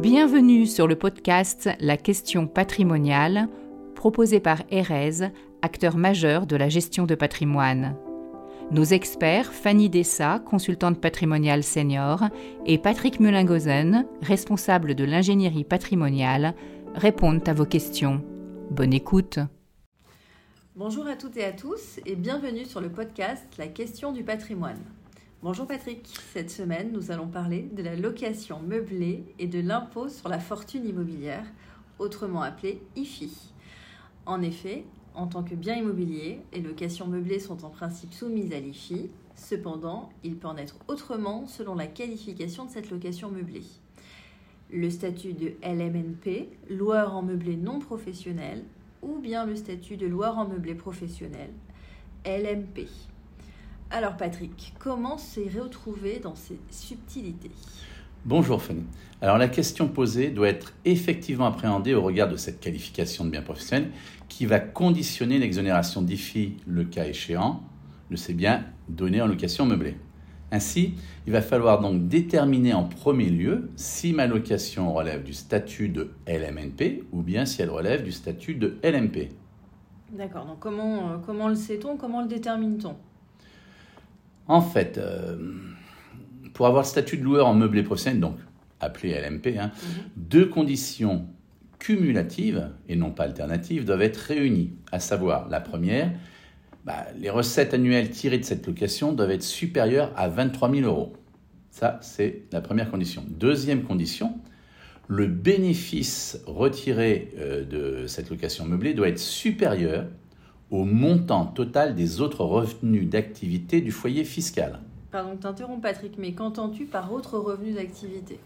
Bienvenue sur le podcast La question patrimoniale, proposé par Erez, acteur majeur de la gestion de patrimoine. Nos experts, Fanny Dessa, consultante patrimoniale senior, et Patrick Mulingozen, responsable de l'ingénierie patrimoniale, répondent à vos questions. Bonne écoute. Bonjour à toutes et à tous et bienvenue sur le podcast La question du patrimoine. Bonjour Patrick, cette semaine nous allons parler de la location meublée et de l'impôt sur la fortune immobilière, autrement appelé IFI. En effet, en tant que bien immobilier, les locations meublées sont en principe soumises à l'IFI, cependant il peut en être autrement selon la qualification de cette location meublée. Le statut de LMNP, loueur en meublé non professionnel, ou bien le statut de loueur en meublé professionnel, LMP. Alors Patrick, comment s'y retrouver dans ces subtilités? Bonjour Fanny. Alors la question posée doit être effectivement appréhendée au regard de cette qualification de bien professionnel qui va conditionner l'exonération d'IFI le cas échéant de ces biens donnés en location meublée. Ainsi, il va falloir donc déterminer en premier lieu si ma location relève du statut de LMNP ou bien si elle relève du statut de LMP. D'accord, donc comment, euh, comment le sait-on, comment le détermine-t-on? En fait, euh, pour avoir le statut de loueur en meublé professionnel, donc appelé LMP, hein, mhm. deux conditions cumulatives et non pas alternatives doivent être réunies. À savoir, la première, bah, les recettes annuelles tirées de cette location doivent être supérieures à 23 000 euros. Ça, c'est la première condition. Deuxième condition, le bénéfice retiré euh, de cette location meublée doit être supérieur au montant total des autres revenus d'activité du foyer fiscal. Pardon, t'interromps Patrick, mais qu'entends-tu par autres revenus d'activité?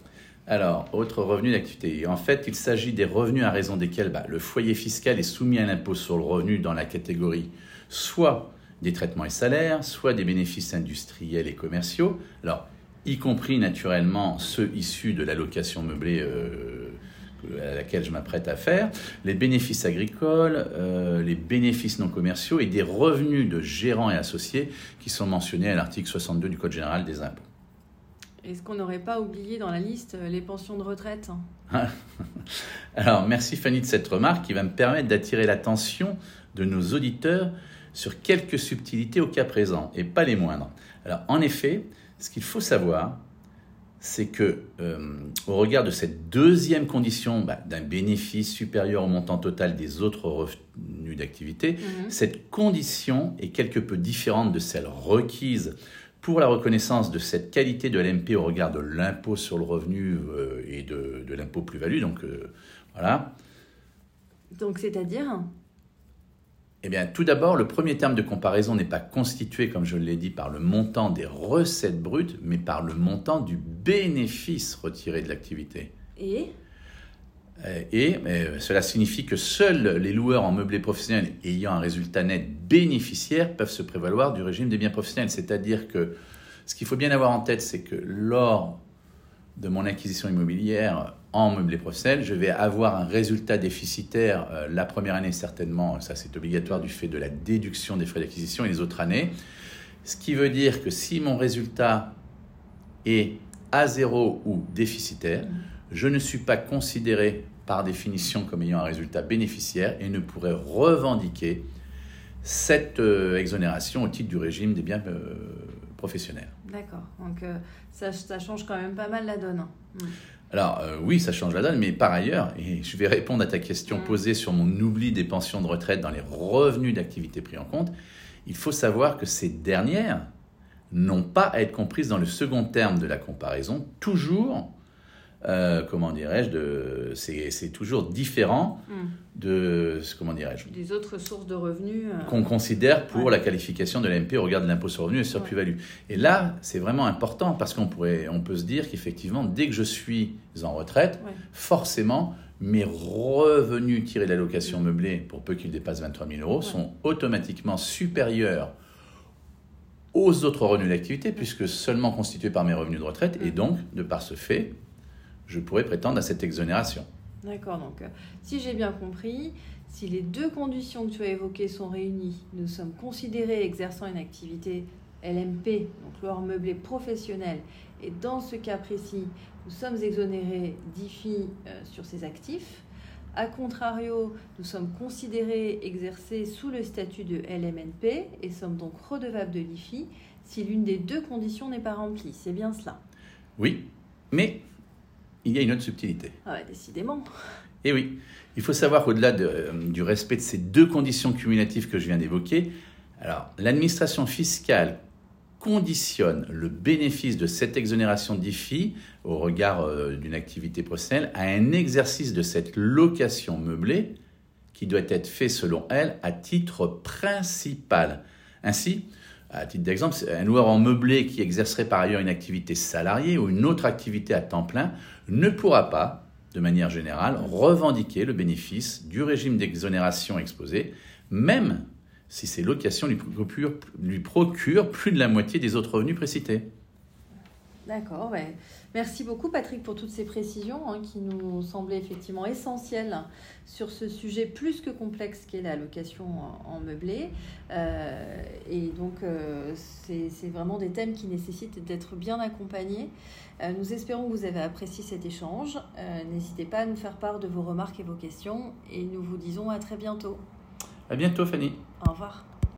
Alors, autres revenus d'activité. En fait, il s'agit des revenus à raison desquels bah, le foyer fiscal est soumis à l'impôt sur le revenu dans la catégorie soit des traitements et salaires, soit des bénéfices industriels et commerciaux. Alors, y compris naturellement ceux issus de la location meublée euh, à laquelle je m'apprête à faire, les bénéfices agricoles, euh, les bénéfices non commerciaux et des revenus de gérants et associés qui sont mentionnés à l'article 62 du Code général des impôts. Est-ce qu'on n'aurait pas oublié dans la liste les pensions de retraite Alors, merci Fanny de cette remarque qui va me permettre d'attirer l'attention de nos auditeurs sur quelques subtilités au cas présent, et pas les moindres. Alors, en effet, ce qu'il faut savoir, c'est que, euh, au regard de cette deuxième condition bah, d'un bénéfice supérieur au montant total des autres revenus d'activité, mhm. cette condition est quelque peu différente de celle requise pour la reconnaissance de cette qualité de l'MP au regard de l'impôt sur le revenu euh, et de, l'impôt plus-value. Donc, euh, voilà. Donc, c'est-à-dire eh bien, tout d'abord, le premier terme de comparaison n'est pas constitué, comme je l'ai dit, par le montant des recettes brutes, mais par le montant du bénéfice retiré de l'activité. Et euh, et euh, cela signifie que seuls les loueurs en meublé professionnel ayant un résultat net bénéficiaire peuvent se prévaloir du régime des biens professionnels. C'est-à-dire que ce qu'il faut bien avoir en tête, c'est que lors de mon acquisition immobilière en meublé professionnel, je vais avoir un résultat déficitaire euh, la première année certainement, ça c'est obligatoire du fait de la déduction des frais d'acquisition et les autres années. Ce qui veut dire que si mon résultat est à zéro ou déficitaire, je ne suis pas considéré par définition comme ayant un résultat bénéficiaire et ne pourrais revendiquer cette euh, exonération au titre du régime des biens euh, professionnels. D'accord, donc ça, change quand même pas mal la donne. Hein. Hmm. Alors euh, oui, ça change la donne, mais par ailleurs, et je vais répondre à ta question posée sur mon oubli des pensions de retraite dans les revenus d'activité pris en compte, il faut savoir que ces dernières n'ont pas à être comprises dans le second terme de la comparaison, toujours euh, comment dirais-je, c'est toujours différent hmm. de, comment dirais-je, des autres sources de revenus euh, qu'on considère pour la qualification de l'AMP au regard de l'impôt sur le revenu et sur plus-value. Et là, c'est vraiment important parce qu'on pourrait, on peut se dire qu'effectivement, dès que je suis en retraite, forcément, mes revenus tirés de l'allocation meublée, pour peu qu'ils dépassent 23 000 euros, sont automatiquement supérieurs aux autres revenus d'activité, puisque seulement constitués par mes revenus de retraite, et donc, de par ce fait, je pourrais prétendre à cette exonération. D'accord, donc euh, si j'ai bien compris, si les deux conditions que tu as évoquées sont réunies, nous sommes considérés exerçant une activité LMP, donc loueur meublé professionnel, Et dans ce cas précis, nous sommes exonérés d'IFI euh, sur ces actifs. A contrario, nous sommes considérés exercer sous le statut de LMNP et sommes donc redevables de l'IFI si l'une des deux conditions n'est pas remplie. C'est bien cela? Oui, mais il y a une autre subtilité. Ah décidément. Et eh oui, il faut savoir qu'au-delà euh, du respect de ces deux conditions cumulatives que je viens d'évoquer, alors l'administration fiscale conditionne le bénéfice de cette exonération d'IFI au regard euh, d'une activité professionnelle à un exercice de cette location meublée qui doit être fait selon elle à titre principal. Ainsi, à titre d'exemple, un loueur en meublé qui exercerait par ailleurs une activité salariée ou une autre activité à temps plein ne pourra pas, de manière générale, revendiquer le bénéfice du régime d'exonération exposé, même si ces locations lui procurent plus de la moitié des autres revenus précités. D'accord, ouais. merci beaucoup Patrick pour toutes ces précisions hein, qui nous semblaient effectivement essentielles sur ce sujet plus que complexe qu'est la location en, meublé. Euh, et donc euh, c'est vraiment des thèmes qui nécessitent d'être bien accompagnés. Euh, nous espérons que vous avez apprécié cet échange. N'hésitez pas à nous faire part de vos remarques et vos questions et nous vous disons à très bientôt. À bientôt Fanny. Au revoir.